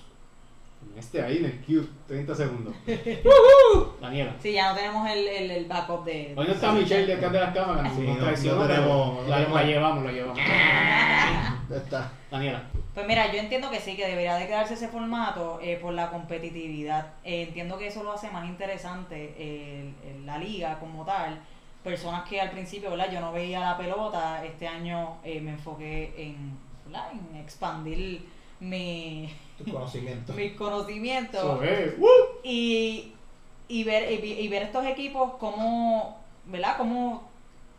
Este ahí en el Q, 30 segundos. *laughs* Daniela. Sí, ya no tenemos el, el, el backup de. Hoy no está Michelle detrás de las cámaras, Sí, no- tenemos- la, llevamos, la llevamos. *laughs* Está. Daniela, Pues mira, yo entiendo que sí, que debería de quedarse ese formato eh, por la competitividad. Eh, entiendo que eso lo hace más interesante eh, la liga como tal. Personas que al principio, ¿verdad? Yo no veía la pelota, este año eh, me enfoqué en, ¿verdad? en expandir mi, Tu conocimiento. mis conocimientos y, y ver y, ver estos equipos cómo, ¿verdad? Cómo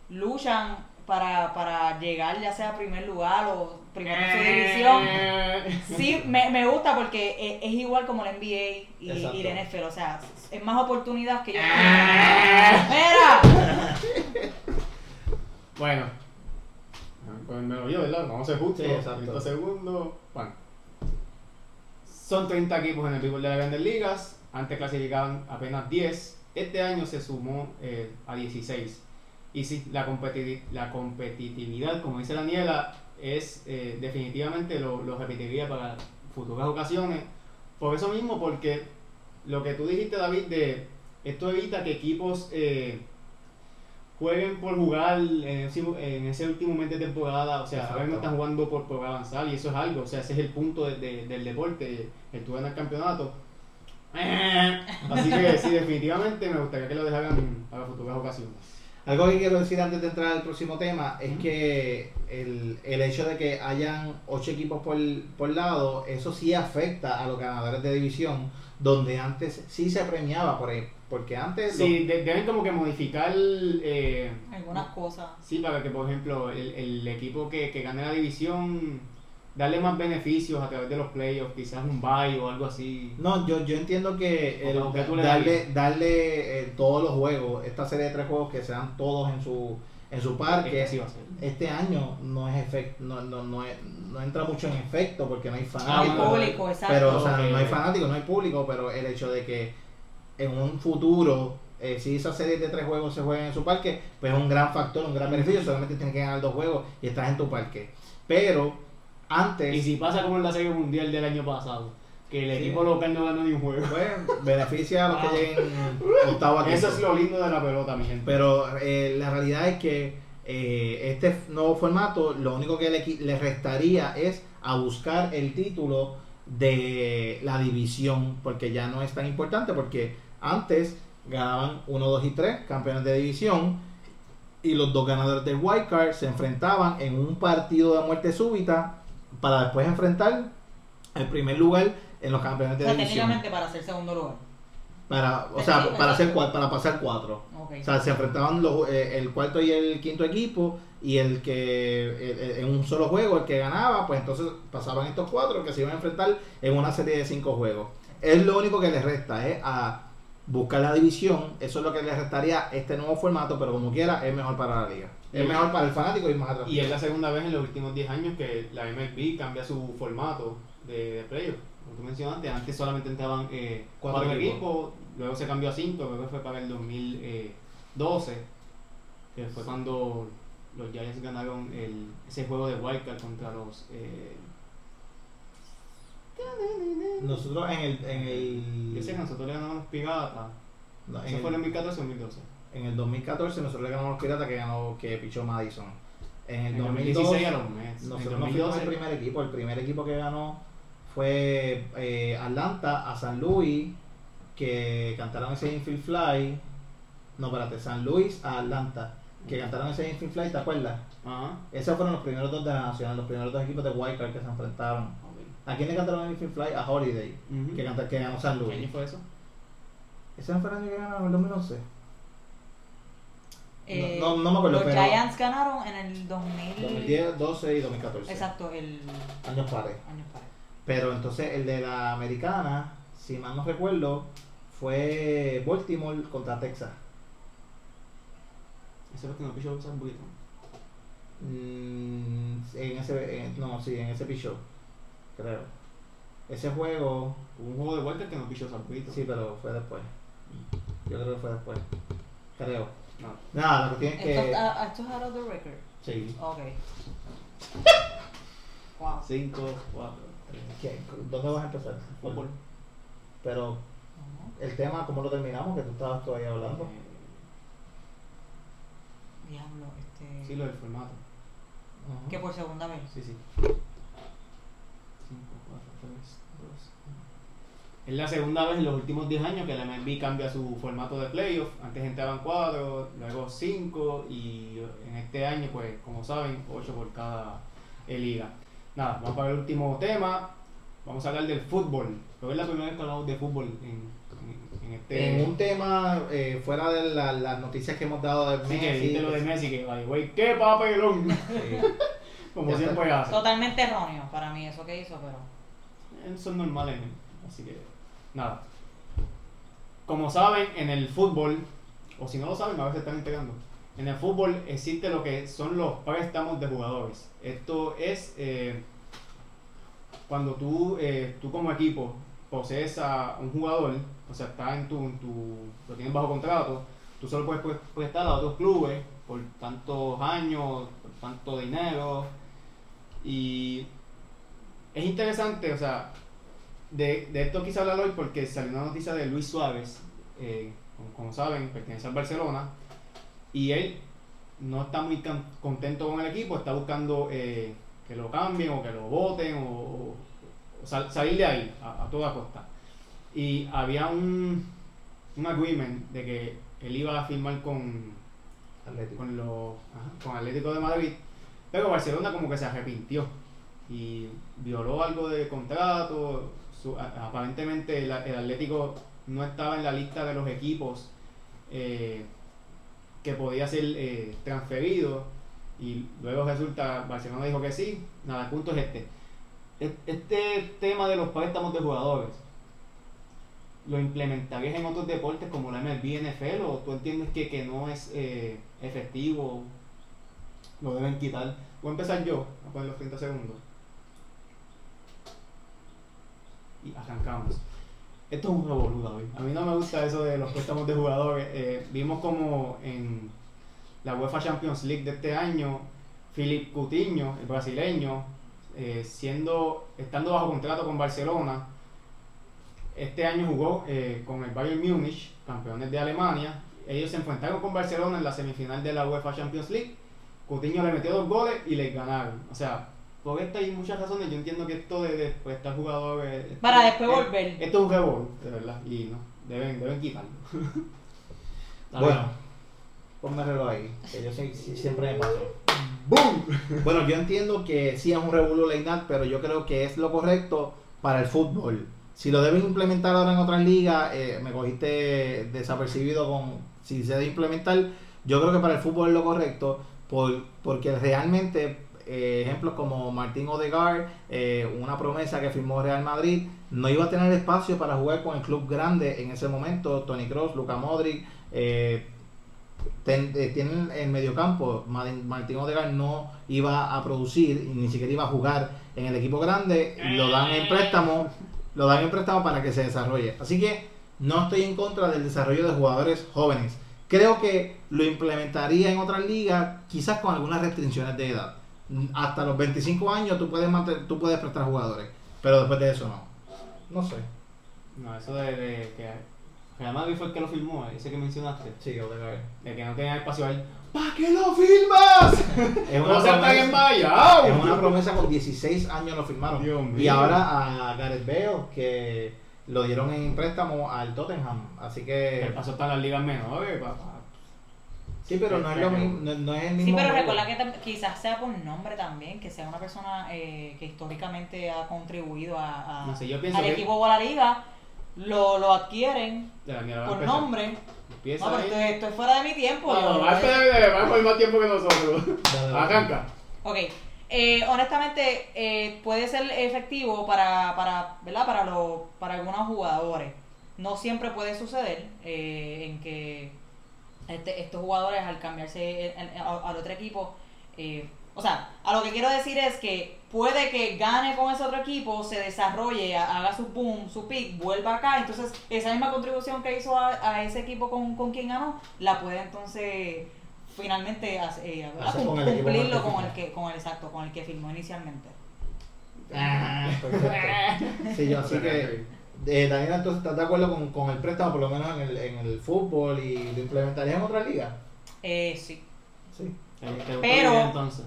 luchan para, para llegar ya sea a primer lugar o primero en su división. Eh, Sí, me, me gusta porque es, es igual como la NBA y, y la NFL, o sea, es más oportunidad que yo. ¡Mira! Bueno, pues me lo yo, ¿verdad? Vamos a ser justos. Sí, exacto. 30 segundos, pan. Son 30 equipos en el béisbol de las grandes ligas. Antes clasificaban apenas 10. Este año se sumó eh, a 16. Y sí, la, competiti- la competitividad, como dice Daniela, es eh, definitivamente lo, lo repetiría para futuras ocasiones. Por eso mismo, porque lo que tú dijiste, David, de esto evita que equipos eh, jueguen por jugar en ese, en ese último mes de temporada. O sea, ahora mismo están jugando por, por avanzar y eso es algo. O sea, ese es el punto de- de- del deporte, el tú ganar campeonato. *laughs* Así que sí, definitivamente me gustaría que lo dejaran para futuras ocasiones. Algo que quiero decir antes de entrar al próximo tema es que el, el hecho de que hayan ocho equipos por, por lado, eso sí afecta a los ganadores de división, donde antes sí se premiaba, por ahí, porque antes... Sí, de- deben como que modificar. Eh, Algunas cosas. Sí, para que, por ejemplo, el, el equipo que, que gane la división, darle más beneficios a través de los playoffs, quizás un bye o algo así. No, yo, yo entiendo que el darle, darle eh, todos los juegos, esta serie de tres juegos que sean todos en su en su parque, Este sí va a ser. este año no es efecto, no, no, no, es- no entra mucho en efecto porque no hay fanáticos. bueno, público, exacto. pero, o sea, no hay fanáticos, no hay público, pero el hecho de que en un futuro, eh, si esa serie de tres juegos se juegan en su parque, pues es un gran factor, un gran beneficio, solamente tienes que ganar dos juegos y estás en tu parque. Pero antes... Y si pasa como en la Serie Mundial del año pasado, que el Sí. equipo local no ganó ni un juego. Pues beneficia a los Ah. que lleguen octavo a Eso es lo lindo de la pelota, mi gente. Pero eh, la realidad es que eh, este nuevo formato lo único que le, le restaría es a buscar el título de la división, porque ya no es tan importante, porque antes ganaban 1, 2 y 3 campeones de división y los dos ganadores del wild card se enfrentaban en un partido de muerte súbita para después enfrentar el primer lugar en los campeones O de sea, división. técnicamente para ser segundo lugar. Para, o sea, para, hacer, para pasar cuatro. O sea, se enfrentaban los, eh, el cuarto y el quinto equipo y el que en un solo juego, el que ganaba, pues entonces pasaban estos cuatro que se iban a enfrentar en una serie de cinco juegos. Es lo único que les resta, es a buscar la división, eso es lo que les restaría este nuevo formato, pero como quiera es mejor para la liga. Es mejor para el fanático y más atractivo. Y es la segunda vez en los últimos 10 años que la MLB cambia su formato de, de playoff. Como tú mencionaste, antes solamente entraban eh, Cuatro cuatro, equipos. equipos, luego se cambió a 5, luego fue para el 2012, que fue cuando los Giants ganaron el, ese juego de Wildcard contra los... eh, Nosotros en el, en el, yo sé que nosotros le ganamos Piratas. no, Eso fue en el 2014 o 2012. en el 2014 nosotros le ganamos los Piratas que ganó que pichó Madison. En el En el 2016 2016 a los Mets. En el Nosotros no fuimos 2012 el primer equipo. El primer equipo que ganó fue eh, Atlanta a San Luis, que cantaron ese Infield Fly. No, espérate, San Luis a Atlanta, que cantaron ese Infield Fly, ¿te acuerdas? Ajá. Esos fueron los primeros dos de la nacional, los primeros dos equipos de Wildcard que se enfrentaron. ¿A quién le cantaron el Infield Fly? A Holiday, que, canta- que ganó San ¿Qué año Luis. fue eso? ¿Ese no fue el año que ganaron el 2011? Eh, no- no me acuerdo, Los pero- Giants ganaron en el 2000. 2010, 12 y 2014. Exacto, el Años pares. año pares. Pero entonces el de la americana, si mal no recuerdo, fue Baltimore contra Texas. Eso es lo que nos pichó San Buito. Mm, en ese, en- no, sí, en ese pichó, creo. Ese juego, Hubo un juego de vuelta que nos pichó San Buito. sí, pero fue después. Yo creo que fue después. Creo. No. Nada, la cuestión es Esto, que. ah, esto es out of the record. Sí. Ok. Wow. 5, 4, 3. ¿Qué? ¿Dónde vas a empezar? Fútbol. Pero el tema, ¿cómo lo terminamos? Que tú estabas todavía hablando. Diablo, este. Sí, lo del formato. Ujú. Que por segunda vez. Sí, sí. 5, 4, 3, 2, 1. Es la segunda vez en los últimos 10 años que la MLB cambia su formato de playoff. Antes entraban 4, luego 5 y en este año, pues, como saben, 8 por cada eh, liga. Nada, vamos para el último tema. Vamos a hablar del fútbol. Creo que es la primera vez que hablamos de fútbol en, en, en este. En un tema eh, fuera de la- las noticias que hemos dado de Sí, que Messi, dijiste lo de Messi, que, way, ¡qué papelón! sí. *laughs* Como Ya siempre hace. Totalmente erróneo para mí eso que hizo, pero. Eso es normal en él. Así que, nada. Como saben, en el fútbol, o si no lo saben, a veces están integrando. En el fútbol existe lo que son los préstamos de jugadores. Esto es eh, cuando tú, eh, tú como equipo posees a un jugador, o sea, está en tu, tu, lo tienes bajo contrato, tú solo puedes pre- prestar a otros clubes por tantos años, por tanto dinero. Y es interesante, o sea, de, de esto quise hablar hoy porque salió una noticia de Luis Suárez, eh, como saben, pertenece al Barcelona, y él no está muy contento con el equipo, está buscando eh, que lo cambien o que lo voten o, o- o sal- salir de ahí a, a toda costa. Y había un, un agreement de que él iba a firmar con, Atlético. con, los, ajá, con Atlético de Madrid, pero Barcelona como que se arrepintió y violó algo de contrato. su- a- aparentemente el, el Atlético no estaba en la lista de los equipos eh, que podía ser eh, transferido y luego resulta Barcelona dijo que sí. Nada, el punto es este. E- Este tema de los préstamos de jugadores, ¿lo implementarías en otros deportes como la MLB, NFL o tú entiendes que, que no es eh, efectivo? Lo deben quitar. Voy a empezar yo, a poner los 30 segundos. Y arrancamos. Esto es un revolú, David. A mí no me gusta eso de los préstamos de jugadores. Eh, vimos como en la UEFA Champions League de este año, Philip Coutinho, el brasileño, eh, estando bajo contrato con Barcelona, este año jugó eh, con el Bayern Múnich, campeones de Alemania. Ellos se enfrentaron con Barcelona en la semifinal de la UEFA Champions League. Coutinho le metió dos goles y les ganaron. O sea, por esta y muchas razones, yo entiendo que esto de, de prestar jugadores. esto- Para después eh, volver. Esto es un revolú, de verdad. Y no, deben, deben quitarlo. *laughs* Bueno, ponme el reloj ahí, que yo sé- siempre me paso. ¡Boom! *laughs* Bueno, yo entiendo que sí es un revuelo legal, pero yo creo que es lo correcto para el fútbol. Si lo deben implementar ahora en otras ligas, eh, me cogiste desapercibido con si se debe implementar. Yo creo que para el fútbol es lo correcto, por, porque realmente eh, ejemplos como Martín Odegaard, eh, una promesa que firmó Real Madrid, no iba a tener espacio para jugar con el club grande en ese momento. Tony Cross, Luka Modric, eh, eh, tienen el mediocampo. Martín Odegaard no iba a producir ni siquiera iba a jugar en el equipo grande. Lo dan en préstamo, lo dan en préstamo para que se desarrolle. Así que no estoy en contra del desarrollo de jugadores jóvenes. Creo que lo implementaría en otras ligas, quizás con algunas restricciones de edad. Hasta los 25 años tú puedes mantener, tú puedes prestar jugadores, pero después de eso no. No sé. No, eso de, de que Real Madrid fue el que lo filmó, ese que mencionaste. Sí, Odegaard. De que no tenía espacio ahí. ¿Para qué lo filmas? Es una *laughs* promesa-. Es una promesa con 16 años lo firmaron. Dios Y ahora a Gareth Bale, que lo dieron en préstamo al Tottenham. Así El que. paso está en las ligas menores, papá. Sí, pero no es lo mismo. No, no es el mismo. Sí, pero juego. recuerda que quizás sea por nombre también, que sea una persona eh, que históricamente ha contribuido a, a- No sé, yo al que- equipo o a la liga, lo, lo adquieren por empezar. nombre. Empieza No, pero ahí. esto, esto es fuera de mi tiempo. No, va a coger más tiempo que nosotros. *laughs* Arranca. Ok, eh, honestamente eh, puede ser efectivo para, para, ¿verdad? Para, los para algunos jugadores. No siempre puede suceder eh, en que este- estos jugadores al cambiarse en- en- a- al otro equipo, eh, o sea, a lo que quiero decir es que puede que gane con ese otro equipo, se desarrolle, ha- haga su boom, su pick, vuelva acá, entonces esa misma contribución que hizo a, a ese equipo con, con quien ganó, la puede entonces finalmente hace- eh, cumplirlo con el que con el exacto, con el que firmó inicialmente. Ah. *laughs* Sí, yo así que. Eh, Daniela, entonces, ¿estás de acuerdo con, con el préstamo, por lo menos en el, en el fútbol y lo implementarías en otra liga? Eh, sí. Sí. Te- Pero- la idea, entonces.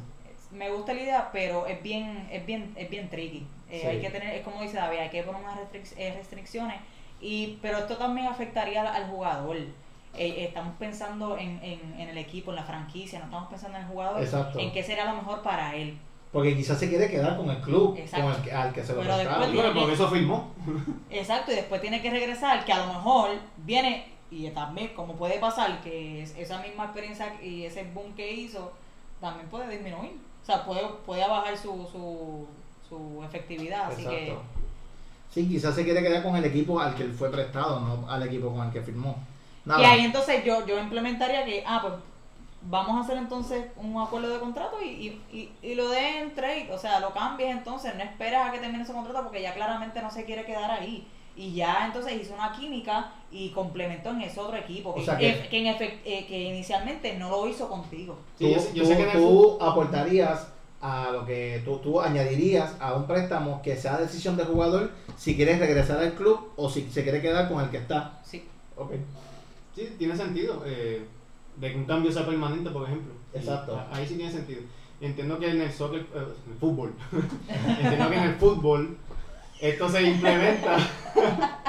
Me gusta la idea, pero es bien, es bien, es bien tricky. Eh, Sí. Hay que tener, es como dice David, hay que poner unas restric- eh, restricciones. Y, pero esto también afectaría al, al jugador. Eh, estamos pensando en, en, en el equipo, en la franquicia, no estamos pensando en el jugador, Exacto. en qué sería lo mejor para él. Porque quizás se quiere quedar con el club Exacto. con el que, al que se lo Pero prestaron. Bueno, porque eso filmó. Exacto, y después tiene que regresar, que a lo mejor viene, y también como puede pasar, que es- esa misma experiencia y ese boom que hizo, también puede disminuir. O sea, puede, puede bajar su, su, su efectividad. Así que Exacto. Sí, quizás se quiere quedar con el equipo al que él fue prestado, no al equipo con el que firmó. Nada. Y ahí entonces yo, yo implementaría que, ah, pues vamos a hacer entonces un acuerdo de contrato y, y, y, y lo de en trade, o sea, lo cambies entonces, no esperas a que termine ese contrato porque ya claramente no se quiere quedar ahí. Y ya entonces hizo una química y complementó en ese otro equipo, O que, sea que- que en efect- eh, que inicialmente no lo hizo contigo. Sí, tú, yo tú- sé que tú aportarías a lo que tú, tú añadirías a un préstamo que sea decisión del jugador si quieres regresar al club o si se quiere quedar con el que está. Sí. Ok. Sí, tiene sentido. eh, de que un cambio sea permanente, por ejemplo. Exacto. Y Ahí sí tiene sentido. Entiendo que en el soccer, eh, en el fútbol, *laughs* entiendo que en el fútbol esto se implementa. *laughs*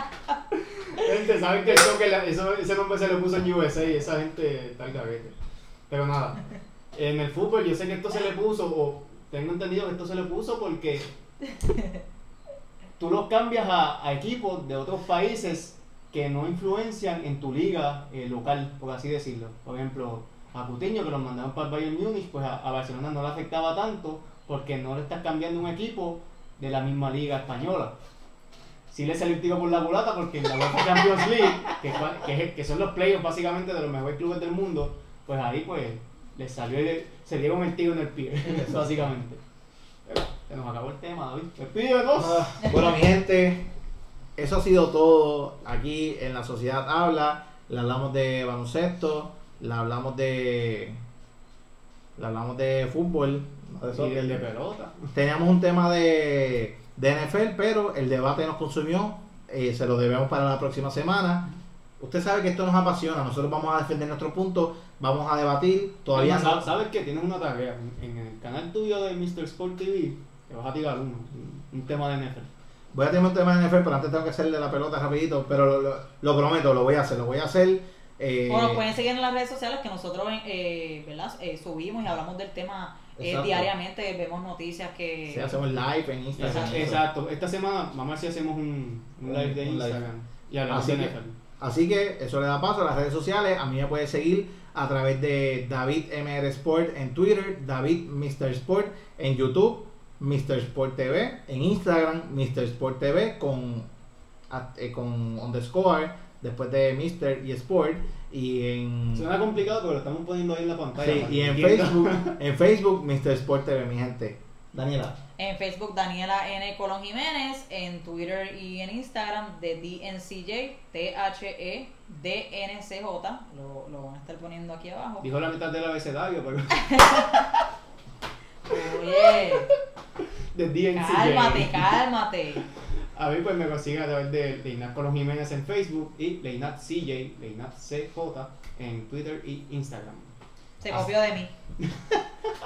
gente, saben que el soccer, eso, ese nombre se le puso en USA y esa gente está al. Pero nada, en el fútbol yo sé que esto se le puso, o tengo entendido que esto se le puso porque *laughs* tú los cambias a, a equipos de otros países que no influencian en tu liga eh, local, por así decirlo. Por ejemplo, a Cutiño, que lo mandaron para el Bayern Múnich, pues a, a Barcelona no le afectaba tanto porque no le estás cambiando un equipo de la misma liga española. Sí le salió el tiro por la culata porque en la UEFA Champions League, que, que, que son los playoffs básicamente de los mejores clubes del mundo, pues ahí pues les salió y le- se dieron el tiro en el pie, *laughs* básicamente. Pero, se nos acabó el tema, David. Despídenos. Ah, bueno, mi gente, eso ha sido todo aquí en la Sociedad Habla. Le hablamos de baloncesto, le hablamos de. Le hablamos de fútbol. no de Y soccer. el de pelota. Teníamos un tema de, de NFL, pero el debate nos consumió. eh, se lo debemos para la próxima semana. Usted sabe que esto nos apasiona. Nosotros vamos a defender nuestro punto, vamos a debatir. Todavía Además, no. sa- ¿Sabes que Tienes una tarea. En el canal tuyo de Mr. Sport TV, te vas a tirar uno, un, un tema de NFL. Voy a tener un tema de NFL, pero antes tengo que hacer de la pelota rapidito. Pero lo, lo- lo prometo, lo voy a hacer. Lo voy a hacer. eh, O nos pueden seguir en las redes sociales que nosotros eh, ¿verdad? Eh, subimos y hablamos del tema eh, diariamente, vemos noticias que... sí, hacemos live en Instagram. Exacto. Esta semana, vamos a ver si hacemos un, un live de Un live. Instagram. Y hablamos Así de que- NFL. Así que eso le da paso a las redes sociales. A mí me puede seguir a través de David MR Sport en Twitter, David Mr. Sport en YouTube, Mr. Sport TV, en Instagram, Mr. Sport TV con, eh, con underscore, después de Mr. y Sport. Y en, Suena complicado, pero lo estamos poniendo ahí en la pantalla. sí, y en. Facebook, *laughs* en Facebook, Mr. Sport TV, mi gente. Daniela. En Facebook Daniela N. Colón Jiménez, en Twitter y en Instagram de DNCJ, T-H-E-D-N-C-J, lo, lo van a estar poniendo aquí abajo. Dijo la mitad del abecedario, pero *laughs* Oye, de DNCJ. cálmate, cálmate. A mí pues me consiguen a través de Leinat Colón Jiménez en Facebook y Leinat CJ, Leinat CJ en Twitter y Instagram. Se copió de mí. *laughs*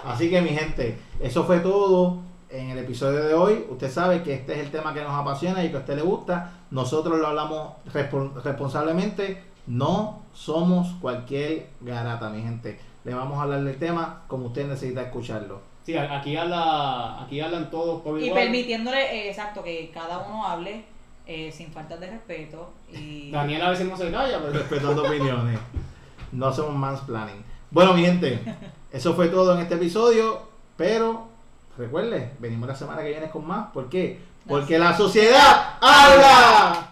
Así que mi gente, eso fue todo en el episodio de hoy. Usted sabe que este es el tema que nos apasiona y que a usted le gusta. Nosotros lo hablamos respo- responsablemente. No somos cualquier garata, mi gente. Le vamos a hablar del tema como usted necesita escucharlo. Sí, aquí, habla, aquí hablan todos por Y permitiéndole, eh, exacto, que cada uno hable eh, sin faltas de respeto. Y *laughs* Daniel a veces no se calla, pero Respetando opiniones. No hacemos mansplaining. Bueno, mi gente, eso fue todo en este episodio. Pero recuerde, venimos la semana que viene con más. ¿Por qué? Porque la sociedad habla.